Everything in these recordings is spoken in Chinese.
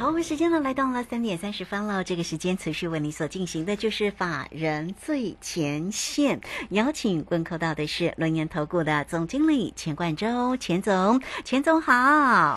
好，我们时间呢来到了三点三十分了。这个时间持续为你所进行的就是法人最前线，邀请问候到的是轮研投顾的总经理钱冠洲，钱总，钱总好。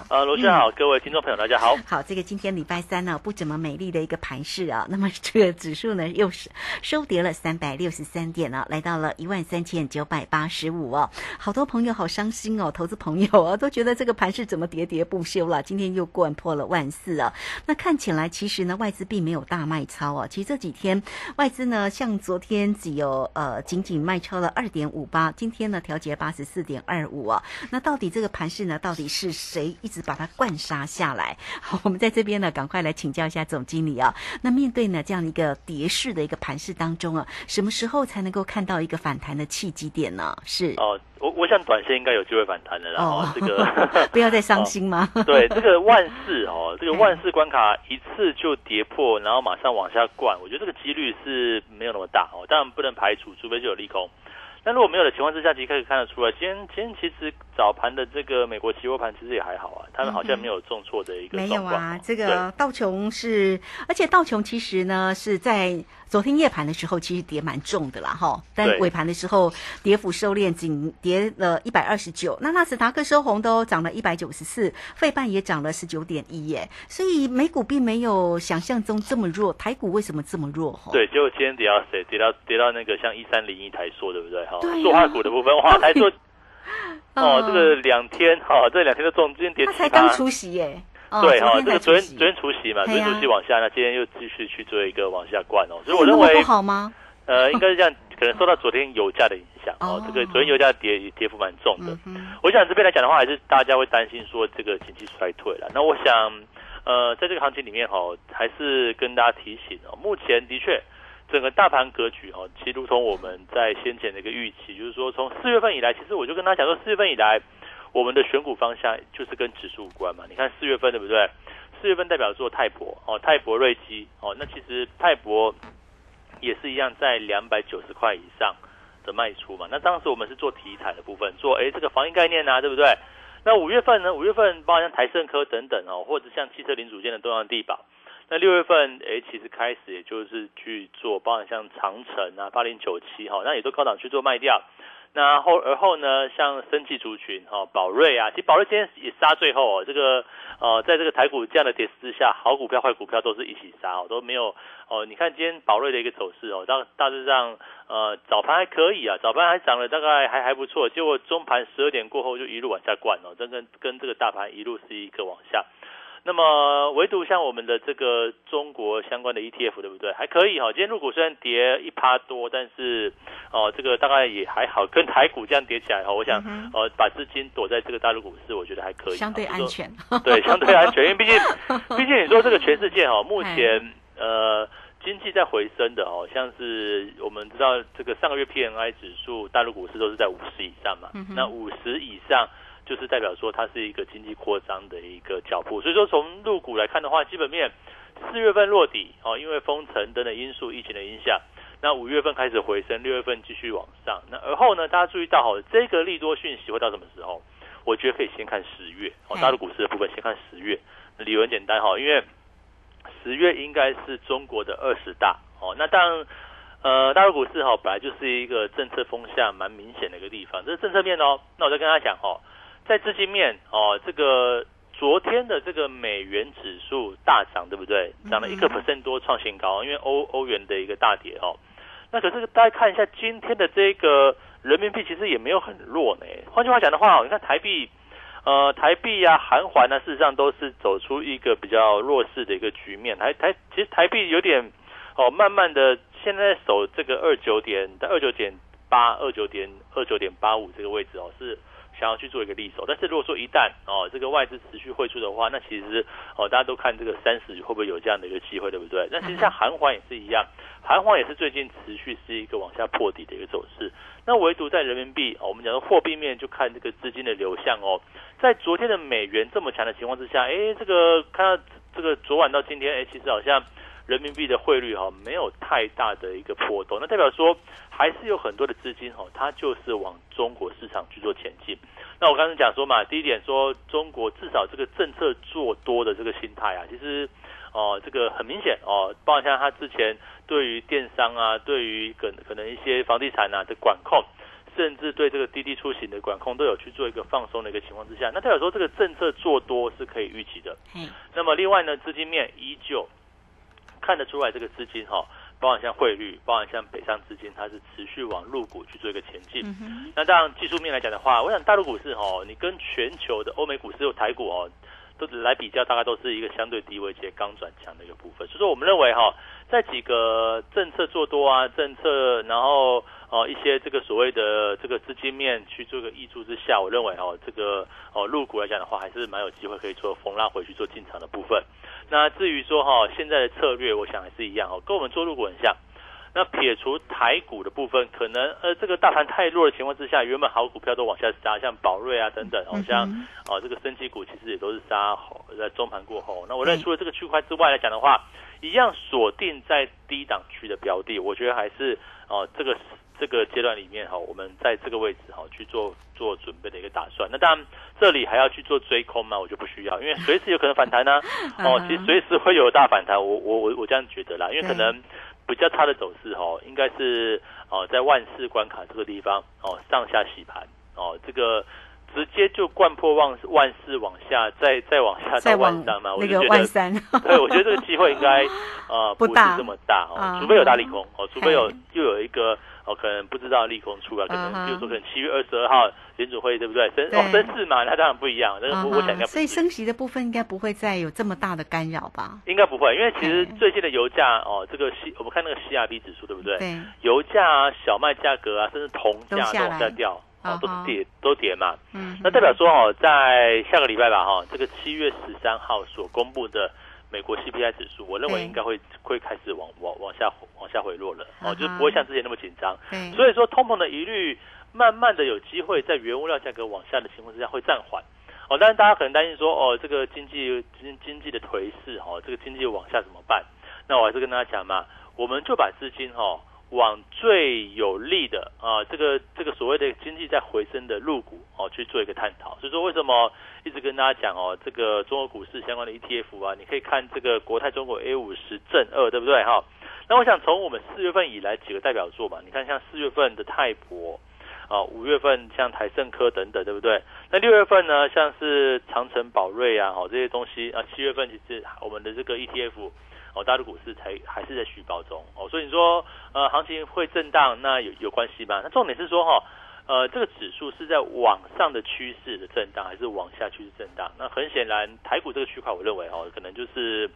呃，罗轩好，各位听众朋友大家好。好，这个今天礼拜三呢，不怎么美丽的一个盘势啊。那么这个指数呢，又是收跌了三百六十三点呢，来到了一万三千九百八十五哦。好多朋友好伤心哦，投资朋友啊，都觉得这个盘势怎么喋喋不休了？今天又灌破了万四啊。那看起来，其实呢，外资并没有大卖超哦。其实这几天外资呢，像昨天只有呃仅仅卖超了二点五八，今天呢调节八十四点二五啊。那到底这个盘势呢，到底是谁一直把它灌杀下来？好，我们在这边呢，赶快来请教一下总经理啊。那面对呢这样一个跌势的一个盘势当中啊，什么时候才能够看到一个反弹的契机点呢？是哦。我我想短线应该有机会反弹的啦。哦，这个 不要再伤心 吗？对，这个万事哦，这个万事关卡一次就跌破，然后马上往下灌，我觉得这个几率是没有那么大哦。当然不能排除，除非就有利空。但如果没有的情况之下，其实可以看得出来，今天今天其实早盘的这个美国期货盘其实也还好啊，他们好像没有重挫的一个没有啊，这个道琼是，而且道琼其实呢是在。昨天夜盘的时候，其实跌蛮重的啦，哈。但尾盘的时候，跌幅收敛，仅跌了一百二十九。那纳斯达克收红都涨了一百九十四，费半也涨了十九点一耶。所以美股并没有想象中这么弱，台股为什么这么弱？哈。对，结果今天跌到谁？跌到跌到那个像一三零一台塑，对不对？哈，塑化股的部分，哇，台塑哦，这个两天哈，这两天的重，今天跌。他才刚出席耶。对哈，这个昨天昨天除夕嘛，昨天除夕往下，那今天又继续去做一个往下灌哦，所以我认为不好吗？呃，应该是这样，可能受到昨天油价的影响哦。这个昨天油价跌跌幅蛮重的，我想这边来讲的话，还是大家会担心说这个经济衰退了。那我想，呃，在这个行情里面哈，还是跟大家提醒哦，目前的确整个大盘格局哦，其实如同我们在先前的一个预期，就是说从四月份以来，其实我就跟他讲说，四月份以来。我们的选股方向就是跟指数有关嘛？你看四月份对不对？四月份代表做泰博哦，泰博瑞基哦，那其实泰博也是一样在两百九十块以上的卖出嘛。那当时我们是做题材的部分，做哎这个防疫概念啊，对不对？那五月份呢？五月份包括像台盛科等等哦，或者像汽车零组件的东洋地宝。那六月份哎，其实开始也就是去做，包括像长城啊、八零九七哈，那也都高档去做卖掉。那后而后呢，像生技族群哈，宝瑞啊，其实宝瑞今天也杀最后哦，这个呃，在这个台股这样的跌势之下，好股票坏股票都是一起杀哦，都没有哦。你看今天宝瑞的一个走势哦，大大致上呃早盘还可以啊，早盘还涨了大概还还不错，结果中盘十二点过后就一路往下灌哦，这跟跟这个大盘一路是一个往下。那么唯独像我们的这个中国相关的 ETF 对不对？还可以哈。今天入股虽然跌一趴多，但是哦，这个大概也还好，跟台股这样跌起来哈，我想呃把资金躲在这个大陆股市，我觉得还可以，相对安全。对，相对安全，因为毕竟 毕竟你说这个全世界哈，目前呃经济在回升的哦，像是我们知道这个上个月 PNI 指数大陆股市都是在五十以上嘛，那五十以上。就是代表说它是一个经济扩张的一个脚步，所以说从入股来看的话，基本面四月份落底哦，因为封城等等因素、疫情的影响，那五月份开始回升，六月份继续往上。那而后呢，大家注意到哈，这个利多讯息会到什么时候？我觉得可以先看十月哦，大陆股市的部分先看十月，理由很简单哈，因为十月应该是中国的二十大哦。那当然，呃，大陆股市哈本来就是一个政策风向蛮明显的一个地方，这是政策面哦。那我再跟大家讲哈。在资金面哦，这个昨天的这个美元指数大涨，对不对？涨了一个 percent 多，创新高。因为欧欧元的一个大跌哦，那可是大家看一下今天的这个人民币，其实也没有很弱呢。换句话讲的话，你看台币，呃，台币啊，韩环呢，事实上都是走出一个比较弱势的一个局面。台台其实台币有点哦，慢慢的现在守这个二九点的二九点八二九点二九点八五这个位置哦，是。想要去做一个利手。但是如果说一旦哦这个外资持续汇出的话，那其实哦大家都看这个三十会不会有这样的一个机会，对不对？那其实像韩环也是一样，韩环也是最近持续是一个往下破底的一个走势。那唯独在人民币，我们讲的货币面就看这个资金的流向哦。在昨天的美元这么强的情况之下，哎，这个看到这个昨晚到今天，哎，其实好像人民币的汇率哈没有太大的一个波动，那代表说还是有很多的资金哈，它就是往中国市场去做前进。那我刚才讲说嘛，第一点说中国至少这个政策做多的这个心态啊，其实哦这个很明显哦，包括像他之前对于电商啊，对于可可能一些房地产啊的管控。甚至对这个滴滴出行的管控都有去做一个放松的一个情况之下，那代表说这个政策做多是可以预期的。嗯，那么另外呢，资金面依旧看得出来，这个资金哈，包含像汇率，包含像北上资金，它是持续往入股去做一个前进。那当然技术面来讲的话，我想大陆股市哈，你跟全球的欧美股市、有台股哦，都来比较，大概都是一个相对低位且刚转强的一个部分。所以说，我们认为哈，在几个政策做多啊，政策然后。哦，一些这个所谓的这个资金面去做个挹注之下，我认为哦，这个哦入股来讲的话，还是蛮有机会可以做逢拉回去做进场的部分。那至于说哈，现在的策略，我想还是一样哦，跟我们做入股很像。那撇除台股的部分，可能呃这个大盘太弱的情况之下，原本好股票都往下杀，像宝瑞啊等等，好像哦这个升级股其实也都是杀在中盘过后。那我认为除了这个区块之外来讲的话，一样锁定在低档区的标的，我觉得还是哦这个。这个阶段里面哈，我们在这个位置哈去做做准备的一个打算。那当然，这里还要去做追空吗？我就不需要，因为随时有可能反弹呢。哦，其实随时会有大反弹。我我我我这样觉得啦，因为可能比较差的走势哈，应该是哦在万四关卡这个地方哦上下洗盘哦，这个直接就贯破万万四往下，再再往下到万三嘛。那个万三，对，我觉得这个机会应该 呃不是这么大哦，除非有大利空哦，除非有又有一个。哦，可能不知道利空出来，可能比如说可能七月二十二号联储会对不对？升哦升四嘛，那当然不一样。那个我我想应该所以升息的部分应该不会再有这么大的干扰吧？应该不会，因为其实最近的油价哦，这个 C 我们看那个 CRB 指数对不对？对，油价啊、小麦价格啊，甚至铜价都往下掉，哦，都是跌都跌嘛。嗯，那代表说哦，在下个礼拜吧哈，这个七月十三号所公布的。美国 CPI 指数，我认为应该会会开始往往往下往下回落了哦，就是不会像之前那么紧张。所以说通膨的疑虑慢慢的有机会在原物料价格往下的情况之下会暂缓哦。但是大家可能担心说哦，这个经济经经济的颓势哦，这个经济往下怎么办？那我还是跟大家讲嘛，我们就把资金哈。往最有利的啊，这个这个所谓的经济在回升的入股哦，去做一个探讨。所以说，为什么一直跟大家讲哦，这个中国股市相关的 ETF 啊，你可以看这个国泰中国 A 五十正二，对不对哈？那我想从我们四月份以来几个代表作嘛，你看像四月份的泰博啊，五月份像台盛科等等，对不对？那六月份呢，像是长城宝瑞啊，好这些东西啊，七月份其实我们的这个 ETF。哦，大陆股市才还是在续报中哦，所以你说呃，行情会震荡，那有有关系吗？那重点是说哈，呃，这个指数是在往上的趋势的震荡，还是往下趋势震荡？那很显然，台股这个区块，我认为哦，可能就是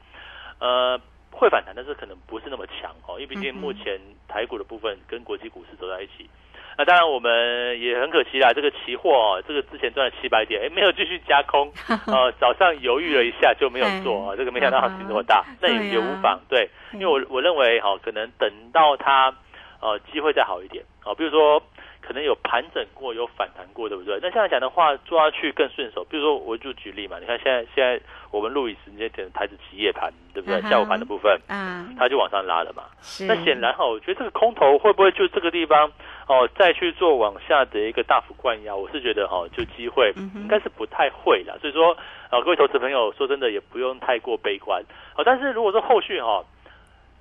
呃会反弹，但是可能不是那么强哦，因为毕竟目前台股的部分跟国际股市走在一起。那当然，我们也很可惜啦。这个期货哦，这个之前赚了七百点，哎，没有继续加空，呃，早上犹豫了一下就没有做啊。这个没想到行情这么大，那也也无妨，对，因为我我认为哈，可能等到它呃机会再好一点啊，比如说可能有盘整过，有反弹过，对不对？那现在讲的话，做下去更顺手。比如说，我就举例嘛，你看现在现在我们录影时间点台子企业盘，对不对？下午盘的部分，嗯，它就往上拉了嘛。那显然哈，我觉得这个空头会不会就这个地方？哦，再去做往下的一个大幅灌压，我是觉得哈，就机会应该是不太会了。所以说，呃，各位投资朋友，说真的也不用太过悲观。好，但是如果说后续哈，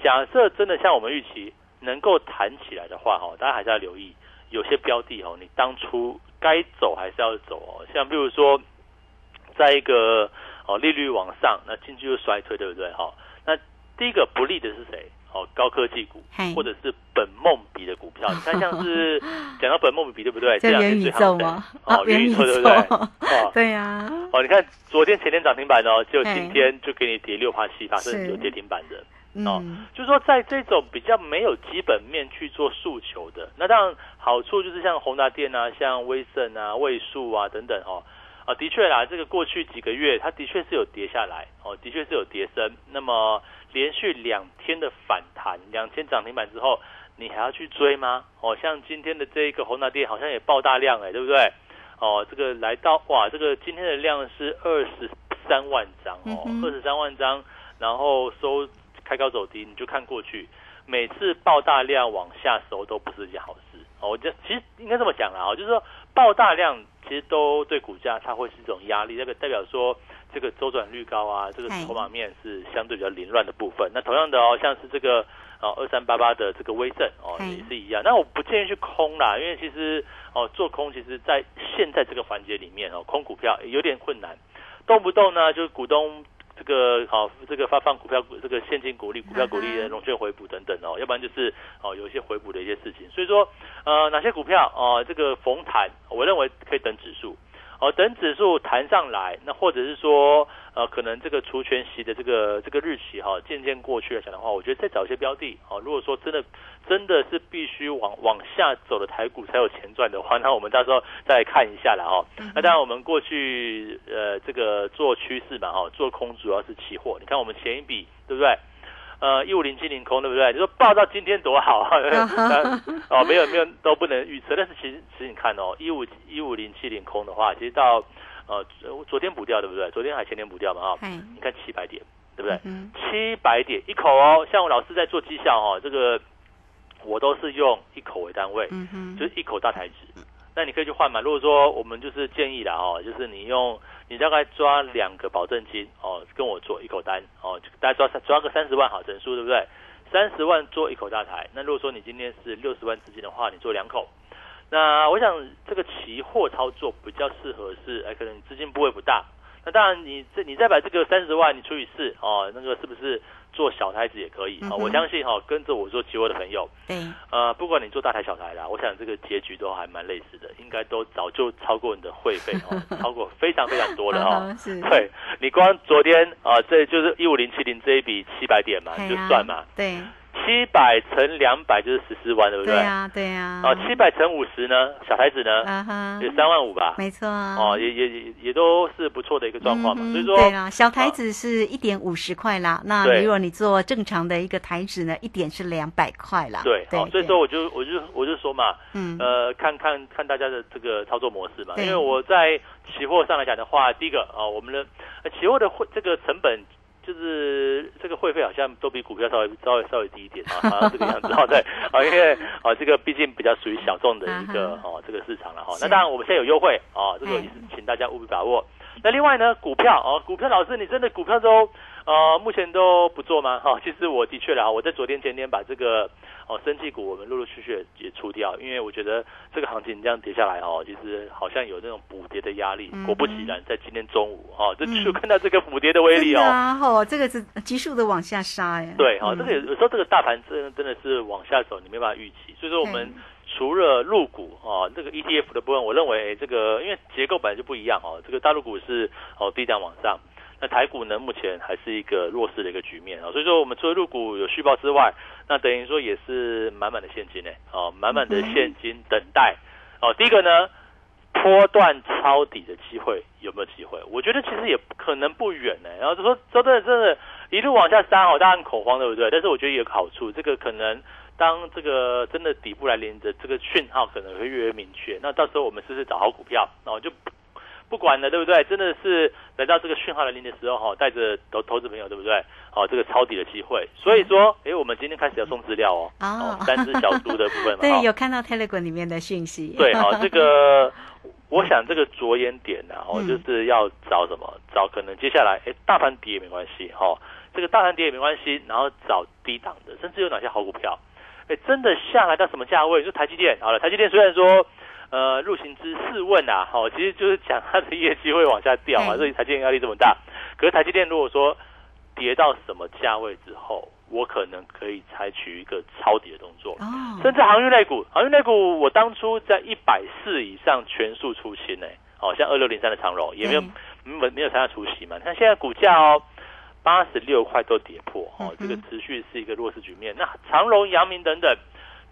假设真的像我们预期能够弹起来的话哈，大家还是要留意有些标的哦，你当初该走还是要走哦。像比如说，在一个哦利率往上，那经济又衰退，对不对？哈，那第一个不利的是谁？哦，高科技股，或者是本梦比的股票，你看像是 讲到本梦比，对不对？这元宇宙吗？哦，元宇宙对不对？哦，对呀。哦，你看昨天前天涨停板哦，就今天就给你跌六趴七趴，甚至有跌停板的。哦，就是说在这种比较没有基本面去做诉求的，那当然好处就是像宏达电啊、像威盛啊、位数啊等等哦，啊，的确啦，这个过去几个月它的确是有跌下来哦，的确是有跌升，那么连续两天的反弹，两天涨停板之后，你还要去追吗？哦，像今天的这一个宏达电好像也爆大量哎，对不对？哦，这个来到哇，这个今天的量是二十三万张哦，二十三万张，然后收开高走低，你就看过去，每次爆大量往下收都不是一件好事哦。我觉得其实应该这么讲啦，哦，就是说爆大量其实都对股价它会是一种压力，那个代表说这个周转率高啊，这个筹码面是相对比较凌乱的部分。那同样的哦，像是这个。哦，二三八八的这个微正哦，也是一样。那我不建议去空啦，因为其实哦，做空其实在现在这个环节里面哦，空股票有点困难，动不动呢就是股东这个好这个发放股票这个现金股利、股票股利的融券回补等等哦，要不然就是哦有一些回补的一些事情。所以说呃，哪些股票哦，这个逢弹，我认为可以等指数。哦，等指数弹上来，那或者是说，呃，可能这个除权息的这个这个日期哈，渐渐过去来讲的话，我觉得再找一些标的哦。如果说真的真的是必须往往下走的台股才有钱赚的话，那我们到时候再看一下了哈。那当然，我们过去呃这个做趋势嘛哈，做空主要是期货。你看我们前一笔对不对？呃，一五零七零空对不对？你说报到今天多好啊！哦，没有没有都不能预测。但是其实其实你看哦，一五一五零七零空的话，其实到呃昨天补掉对不对？昨天还前天补掉嘛哈？你看七百点对不对？七百点一口哦，像我老师在做绩效哦，这个我都是用一口为单位，嗯就是一口大台子。那你可以去换嘛。如果说我们就是建议的哦，就是你用。你大概抓两个保证金哦，跟我做一口单哦，大概抓抓个三十万好整数，对不对？三十万做一口大台。那如果说你今天是六十万资金的话，你做两口。那我想这个期货操作比较适合是，哎，可能资金部位不大。那当然，你这你再把这个三十万你除以四哦，那个是不是？做小台子也可以啊，我相信哈，跟着我做期货的朋友，对，呃，不管你做大台小台啦，我想这个结局都还蛮类似的，应该都早就超过你的会费哦，超过非常非常多的哈。对，你光昨天啊，这就是一五零七零这一笔七百点嘛，就算嘛，对。七百乘两百就是十四万，对不对？对呀，对呀。哦，七百乘五十呢？小孩子呢？啊哈，有三万五吧？没错。哦，也也也也都是不错的一个状况嘛。所以说，对啊，小台子是一点五十块啦。那如果你做正常的一个台子呢，一点是两百块啦。对，好，所以说我就我就我就说嘛，嗯，呃，看看看大家的这个操作模式嘛。因为我在期货上来讲的话，第一个啊，我们的期货的会这个成本。就是这个会费好像都比股票稍微稍微稍微低一点 啊，好像这个样子哦，对，啊，因为啊这个毕竟比较属于小众的一个哦这个市场了哈。那当然我们现在有优惠啊，这个也是请大家务必把握。那另外呢，股票哦，股票老师，你真的股票都呃目前都不做吗？哈，其实我的确啦，我在昨天前天把这个。哦，生技股我们陆陆续续也出掉，因为我觉得这个行情这样跌下来哦，其实好像有那种补跌的压力。果不其然，在今天中午哦，这就看到这个补跌的威力哦。啊，哦，这个是急速的往下杀哎。对，哦，这个有有时候这个大盘真真的是往下走，你没办法预期。所以说，我们除了入股啊，这个 ETF 的部分，我认为这个因为结构本来就不一样哦，这个大陆股是哦低档往上。那台股呢，目前还是一个弱势的一个局面啊，所以说我们除了入股有续报之外，那等于说也是满满的现金呢，哦，满满的现金等待，哦，第一个呢，波段抄底的机会有没有机会？我觉得其实也可能不远呢，然后就说真的真的，一路往下杀哦，大家很恐慌对不对？但是我觉得有个好处，这个可能当这个真的底部来临的这个讯号可能会越来越明确，那到时候我们是不是找好股票，然后就。不管了，对不对？真的是来到这个讯号来临的时候哈，带着投投资朋友，对不对？好，这个抄底的机会。所以说，哎，我们今天开始要送资料哦。哦。三只小猪的部分嘛。对，有看到 Telegram 里面的讯息。对，好，这个 我想这个着眼点呢，哦，就是要找什么？找可能接下来，哎，大盘跌也没关系，哈，这个大盘跌也没关系，然后找低档的，甚至有哪些好股票？哎，真的下来到什么价位？就台积电，好了，台积电虽然说。呃，入行之试问啊，好，其实就是讲它的业绩会往下掉啊，所以台积电压力这么大。可是台积电如果说跌到什么价位之后，我可能可以采取一个抄底的动作。哦。甚至航运类股，航运类股，我当初在一百四以上全数出清呢。好像二六零三的长荣也没有没没有参加出席嘛。看现在股价哦，八十六块都跌破，哦，这个持续是一个弱势局面。那长荣、阳明等等，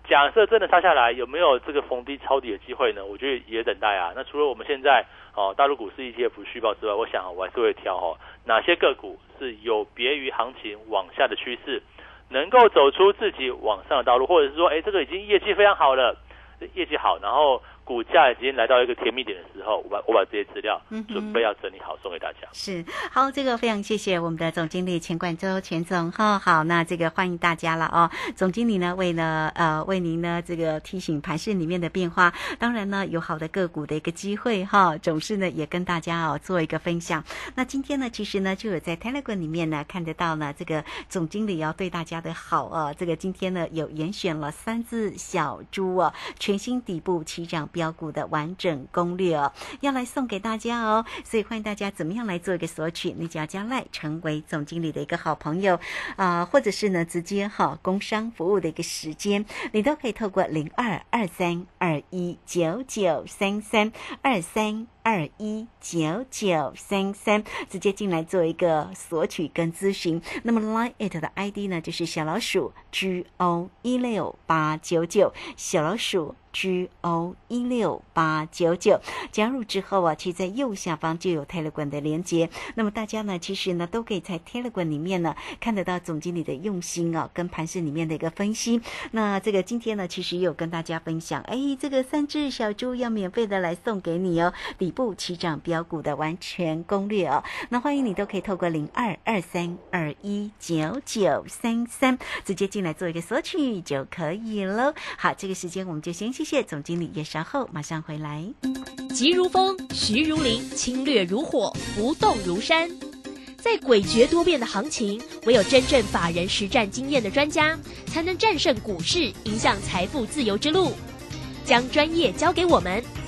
假设真的杀下来，有没有这个逢低抄底的机会呢？我觉得也等待啊。那除了我们现在哦大陆股市 ETF 续报之外，我想我还是会挑哦哪些个股是有别于行情往下的趋势，能够走出自己往上的道路，或者是说，哎，这个已经业绩非常好了，业绩好，然后。股价已经来到一个甜蜜点的时候，我把我把这些资料准备要整理好送给大家。是好，这个非常谢谢我们的总经理钱冠洲钱总哈。好，那这个欢迎大家了哦。总经理呢，为了呃为您呢这个提醒盘市里面的变化，当然呢有好的个股的一个机会哈，总是呢也跟大家哦做一个分享。那今天呢，其实呢就有在 Telegram 里面呢看得到呢这个总经理要对大家的好啊。这个今天呢有严选了三只小猪啊，全新底部起涨。标股的完整攻略哦，要来送给大家哦，所以欢迎大家怎么样来做一个索取？你只要加赖成为总经理的一个好朋友啊，或者是呢直接哈工商服务的一个时间，你都可以透过零二二三二一九九三三二三。二一九九三三，直接进来做一个索取跟咨询。那么 Line it 的 ID 呢，就是小老鼠 G O 一六八九九，小老鼠 G O 一六八九九。加入之后啊，其实在右下方就有 Telegram 的连接。那么大家呢，其实呢，都可以在 Telegram 里面呢，看得到总经理的用心啊，跟盘市里面的一个分析。那这个今天呢，其实也有跟大家分享，哎，这个三只小猪要免费的来送给你哦，底。不起涨标股的完全攻略哦，那欢迎你都可以透过零二二三二一九九三三直接进来做一个索取就可以喽。好，这个时间我们就先谢谢总经理，也稍后马上回来。急如风，徐如林，侵略如火，不动如山。在诡谲多变的行情，唯有真正法人实战经验的专家，才能战胜股市，迎向财富自由之路。将专业交给我们。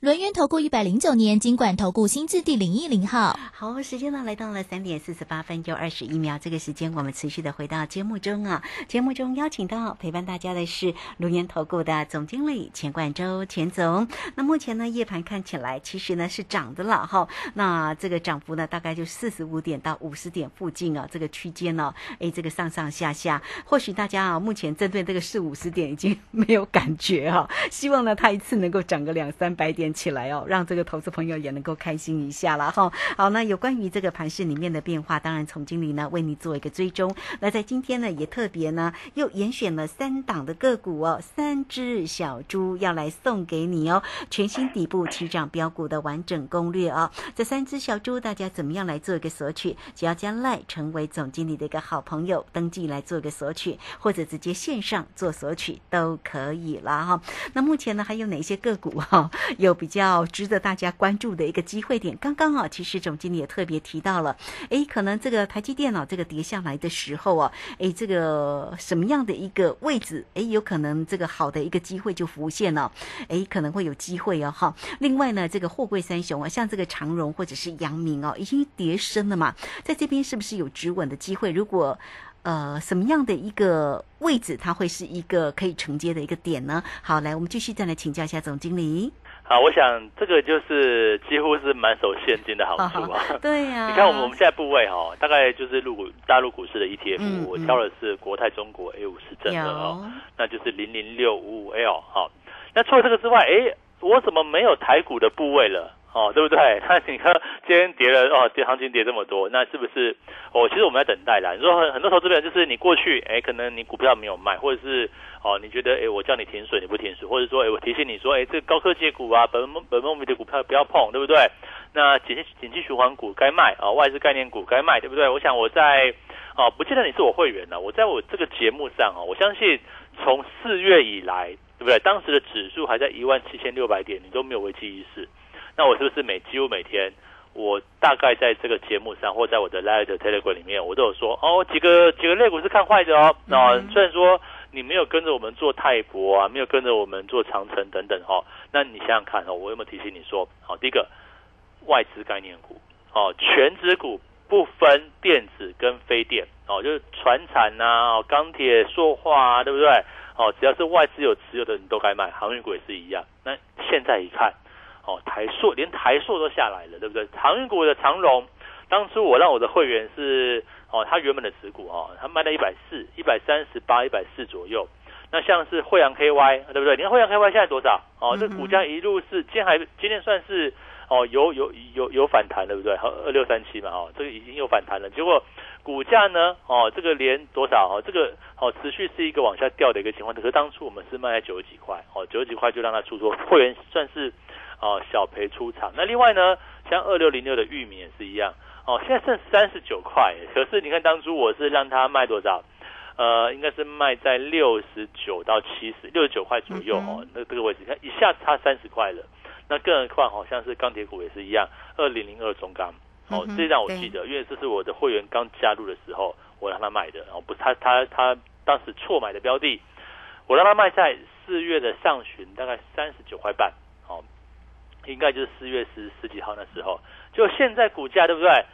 轮源投顾一百零九年金管投顾新字第零一零号，好，时间呢来到了三点四十八分又二十一秒，这个时间我们持续的回到节目中啊。节目中邀请到陪伴大家的是轮源投顾的总经理钱冠洲钱总。那目前呢夜盘看起来其实呢是涨的了哈，那这个涨幅呢大概就四十五点到五十点附近啊，这个区间呢，哎，这个上上下下，或许大家啊目前针对这个四五十点已经没有感觉哈，希望呢它一次能够涨个两三百点。起来哦，让这个投资朋友也能够开心一下了哈。好，那有关于这个盘市里面的变化，当然从经理呢为你做一个追踪。那在今天呢，也特别呢又严选了三档的个股哦，三只小猪要来送给你哦，全新底部起涨标股的完整攻略哦。这三只小猪大家怎么样来做一个索取？只要将赖成为总经理的一个好朋友，登记来做一个索取，或者直接线上做索取都可以了哈。那目前呢还有哪些个股哈？有。比较值得大家关注的一个机会点，刚刚啊，其实总经理也特别提到了，哎，可能这个台积电脑这个跌下来的时候啊，哎，这个什么样的一个位置，哎，有可能这个好的一个机会就浮现了，哎，可能会有机会哦，哈。另外呢，这个货柜三雄啊，像这个长荣或者是阳明哦，已经跌深了嘛，在这边是不是有止稳的机会？如果呃，什么样的一个位置，它会是一个可以承接的一个点呢？好，来，我们继续再来请教一下总经理。好，我想这个就是几乎是满手现金的好处啊。对呀，你看我们我们现在部位哈，大概就是入股大陆股市的 ETF，我挑的是国泰中国 A 五十证的哦，那就是零零六五五 L 好。那除了这个之外，哎，我怎么没有台股的部位了？哦，对不对？那你看今天跌了哦，跌行情跌这么多，那是不是哦？其实我们在等待啦。你说很很多投资人就是你过去哎，可能你股票没有卖，或者是哦，你觉得哎，我叫你停损你不停损，或者说哎，我提醒你说哎，这高科技股啊，本本梦比的股票不要碰，对不对？那景气景气循环股该卖啊，外资概念股该卖，对不对？我想我在哦，不记得你是我会员了，我在我这个节目上哦，我相信从四月以来，对不对？当时的指数还在一万七千六百点，你都没有危机意识。那我是不是每几乎每天，我大概在这个节目上，或在我的 Light Telegram 里面，我都有说哦，几个几个类股是看坏的哦。那虽然说你没有跟着我们做泰博啊，没有跟着我们做长城等等哈，那你想想看哦，我有没有提醒你说，好，第一个外资概念股，哦，全指股不分电子跟非电，哦，就是船产呐，钢铁、塑化啊，对不对？哦，只要是外资有持有的，你都该卖，航运股也是一样。那现在一看。哦，台塑连台塑都下来了，对不对？航运股的长荣，当初我让我的会员是哦，他原本的持股哦，他卖到一百四、一百三十八、一百四左右。那像是惠阳 KY，对不对？你看惠阳 KY 现在多少？哦，这股价一路是今天还今天算是哦有有有有反弹，对不对？二六三七嘛，哦，这个已经有反弹了。结果股价呢，哦，这个连多少？哦，这个哦持续是一个往下掉的一个情况。可是当初我们是卖在九十几块，哦，九十几块就让它出脱，会员算是。哦，小赔出场。那另外呢，像二六零六的玉米也是一样。哦，现在剩三十九块。可是你看当初我是让它卖多少？呃，应该是卖在六十九到七十，六十九块左右哦。那这个位置，看一下差三十块了。那更何况好像是钢铁股也是一样，二零零二中钢。哦，这让我记得，因为这是我的会员刚加入的时候，我让他买的。哦，不，他他他当时错买的标的，我让他卖在四月的上旬，大概三十九块半。哦。应该就是四月十十几号那时候，就现在股价对不对？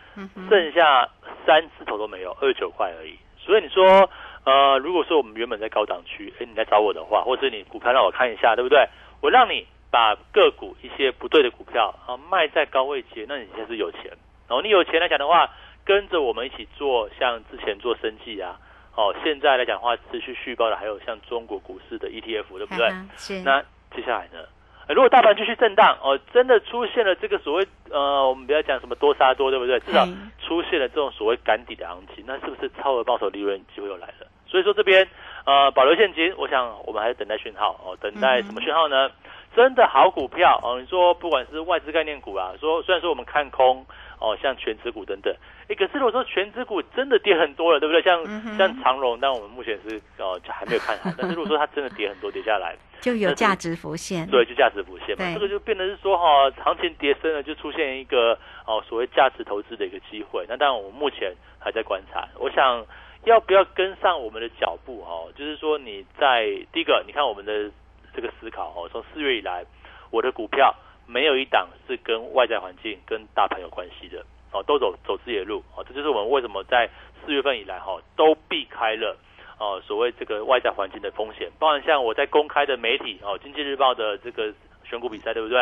剩下三字头都没有，二十九块而已。所以你说，呃，如果说我们原本在高档区，哎，你来找我的话，或者你股票让我看一下，对不对？我让你把个股一些不对的股票啊卖在高位接，那你现在是有钱。然后你有钱来讲的话，跟着我们一起做，像之前做生计啊，哦，现在来讲的话持续续报的还有像中国股市的 ETF，对不对？是。那接下来呢？如果大盘继续震荡，哦，真的出现了这个所谓呃，我们不要讲什么多杀多，对不对？至少出现了这种所谓赶底的行情，那是不是超额报酬利润机会又来了？所以说这边呃保留现金，我想我们还是等待讯号哦，等待什么讯号呢？真的好股票哦，你说不管是外资概念股啊，说虽然说我们看空哦，像全指股等等。哎，可是如果说全指股真的跌很多了，对不对？像像长荣，但我们目前是哦，就还没有看好。但是如果说它真的跌很多，跌下来，就有价值浮现。对，就价值浮现嘛。这个就变得是说哈，行情跌深了，就出现一个哦所谓价值投资的一个机会。那当然，我们目前还在观察。我想要不要跟上我们的脚步哦？就是说你在第一个，你看我们的这个思考哦，从四月以来，我的股票没有一档是跟外在环境、跟大盘有关系的。哦，都走走自己的路，哦，这就是我们为什么在四月份以来哈都避开了哦所谓这个外在环境的风险，包含像我在公开的媒体哦，经济日报的这个选股比赛，对不对？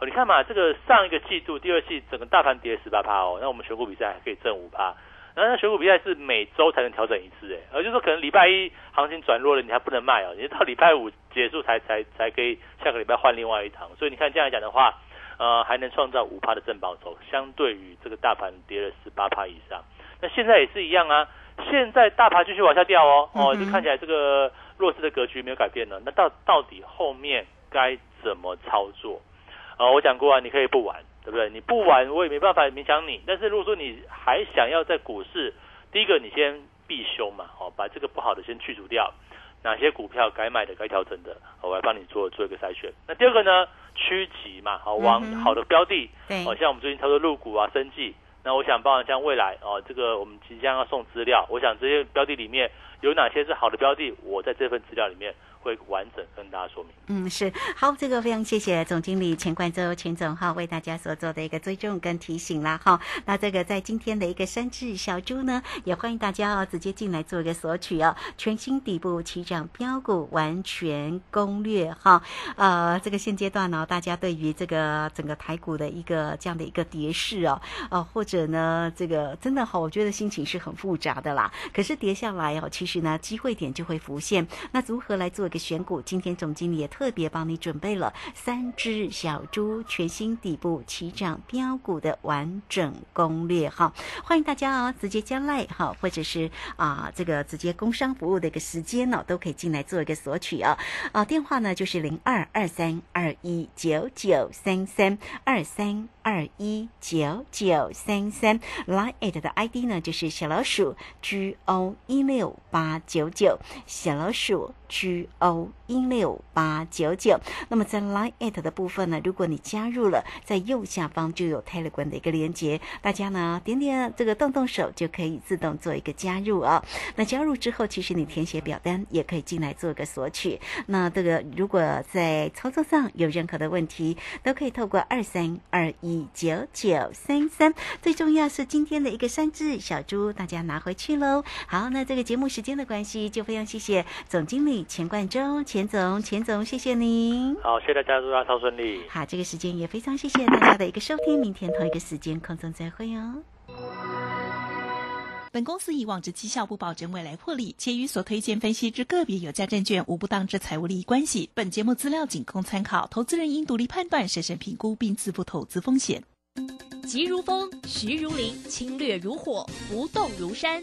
哦，你看嘛，这个上一个季度第二季整个大盘跌十八趴哦，那我们选股比赛还可以挣五趴，然后那选股比赛是每周才能调整一次，哎，而就是说可能礼拜一行情转弱了，你还不能卖哦，你到礼拜五结束才才才可以下个礼拜换另外一堂，所以你看这样来讲的话。呃，还能创造五趴的正报酬，相对于这个大盘跌了十八趴以上，那现在也是一样啊。现在大盘继续往下掉哦，哦，就看起来这个弱势的格局没有改变了。那到到底后面该怎么操作？呃，我讲过啊，你可以不玩，对不对？你不玩，我也没办法勉强你。但是如果说你还想要在股市，第一个你先必修嘛，哦，把这个不好的先去除掉。哪些股票该买的、该调整的，我来帮你做做一个筛选。那第二个呢，趋吉嘛，好往好的标的，哦，像我们最近操作入股啊、生计，那我想包含像未来哦，这个我们即将要送资料，我想这些标的里面有哪些是好的标的，我在这份资料里面。会完整跟大家说明。嗯，是好，这个非常谢谢总经理钱冠洲钱总哈为大家所做的一个追踪跟提醒啦哈。那这个在今天的一个三只小猪呢，也欢迎大家哦直接进来做一个索取哦，全新底部起涨标股完全攻略哈。呃，这个现阶段呢，大家对于这个整个台股的一个这样的一个跌势哦，呃，或者呢，这个真的哈，我觉得心情是很复杂的啦。可是跌下来哦，其实。呢机会点就会浮现。那如何来做个选股？今天总经理也特别帮你准备了三只小猪全新底部起涨标股的完整攻略哈，欢迎大家哦，直接加赖哈，或者是啊这个直接工商服务的一个时间呢，都可以进来做一个索取啊啊电话呢就是零二二三二一九九三三二三。二一九九三三，Line it 的 ID 呢就是小老鼠 G O 一六八九九，小老鼠 G O 一六八九九。那么在 Line at 的部分呢，如果你加入了，在右下方就有 Telegram 的一个连接，大家呢点点这个动动手就可以自动做一个加入啊。那加入之后，其实你填写表单也可以进来做个索取。那这个如果在操作上有任何的问题，都可以透过二三二一。九九三三，最重要是今天的一个三只小猪，大家拿回去喽。好，那这个节目时间的关系，就非常谢谢总经理钱冠洲，钱总，钱总，谢谢您。好，谢谢大家，祝大家超顺利。好，这个时间也非常谢谢大家的一个收听，明天同一个时间空中再会哦。本公司以往之绩效不保证未来获利，且与所推荐分析之个别有价证券无不当之财务利益关系。本节目资料仅供参考，投资人应独立判断、审慎评估并自负投资风险。急如风，徐如林，侵略如火，不动如山。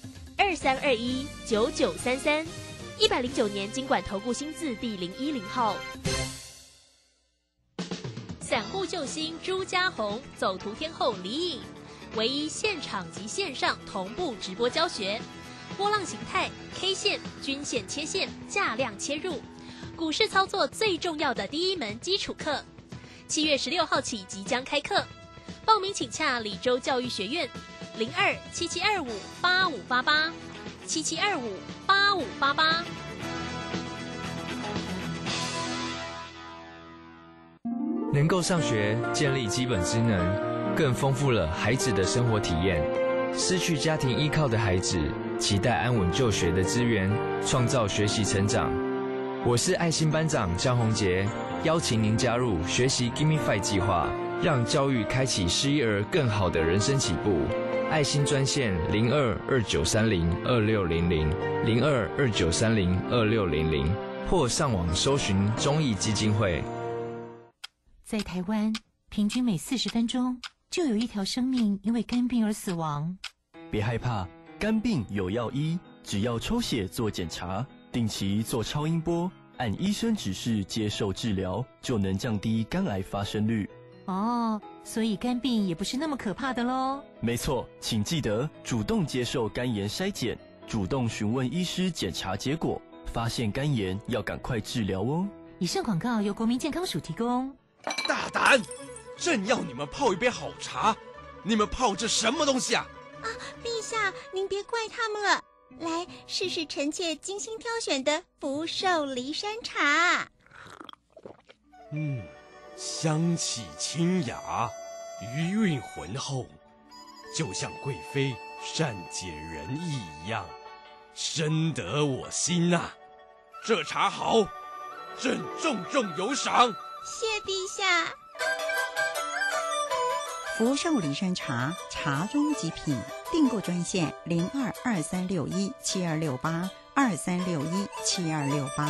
二三二一九九三三，一百零九年经管投顾新字第零一零号。散户救星朱家红，走图天后李颖。唯一现场及线上同步直播教学，波浪形态、K 线、均线切线、价量切入，股市操作最重要的第一门基础课。七月十六号起即将开课，报名请洽李州教育学院，零二七七二五八五八八七七二五八五八八。能够上学，建立基本职能。更丰富了孩子的生活体验。失去家庭依靠的孩子，期待安稳就学的资源，创造学习成长。我是爱心班长江宏杰，邀请您加入学习 Gimme Five 计划，让教育开启失一儿更好的人生起步。爱心专线零二二九三零二六零零零二二九三零二六零零，或上网搜寻中义基金会。在台湾，平均每四十分钟。就有一条生命因为肝病而死亡。别害怕，肝病有药医，只要抽血做检查，定期做超音波，按医生指示接受治疗，就能降低肝癌发生率。哦，所以肝病也不是那么可怕的喽。没错，请记得主动接受肝炎筛检，主动询问医师检查结果，发现肝炎要赶快治疗哦。以上广告由国民健康署提供。大胆！朕要你们泡一杯好茶，你们泡这什么东西啊？啊，陛下，您别怪他们了。来试试臣妾精心挑选的福寿梨山茶。嗯，香气清雅，余韵浑厚，就像贵妃善解人意一样，深得我心呐。这茶好，朕重重有赏。谢陛下。福寿梨山茶，茶中极品。订购专线零二二三六一七二六八二三六一七二六八。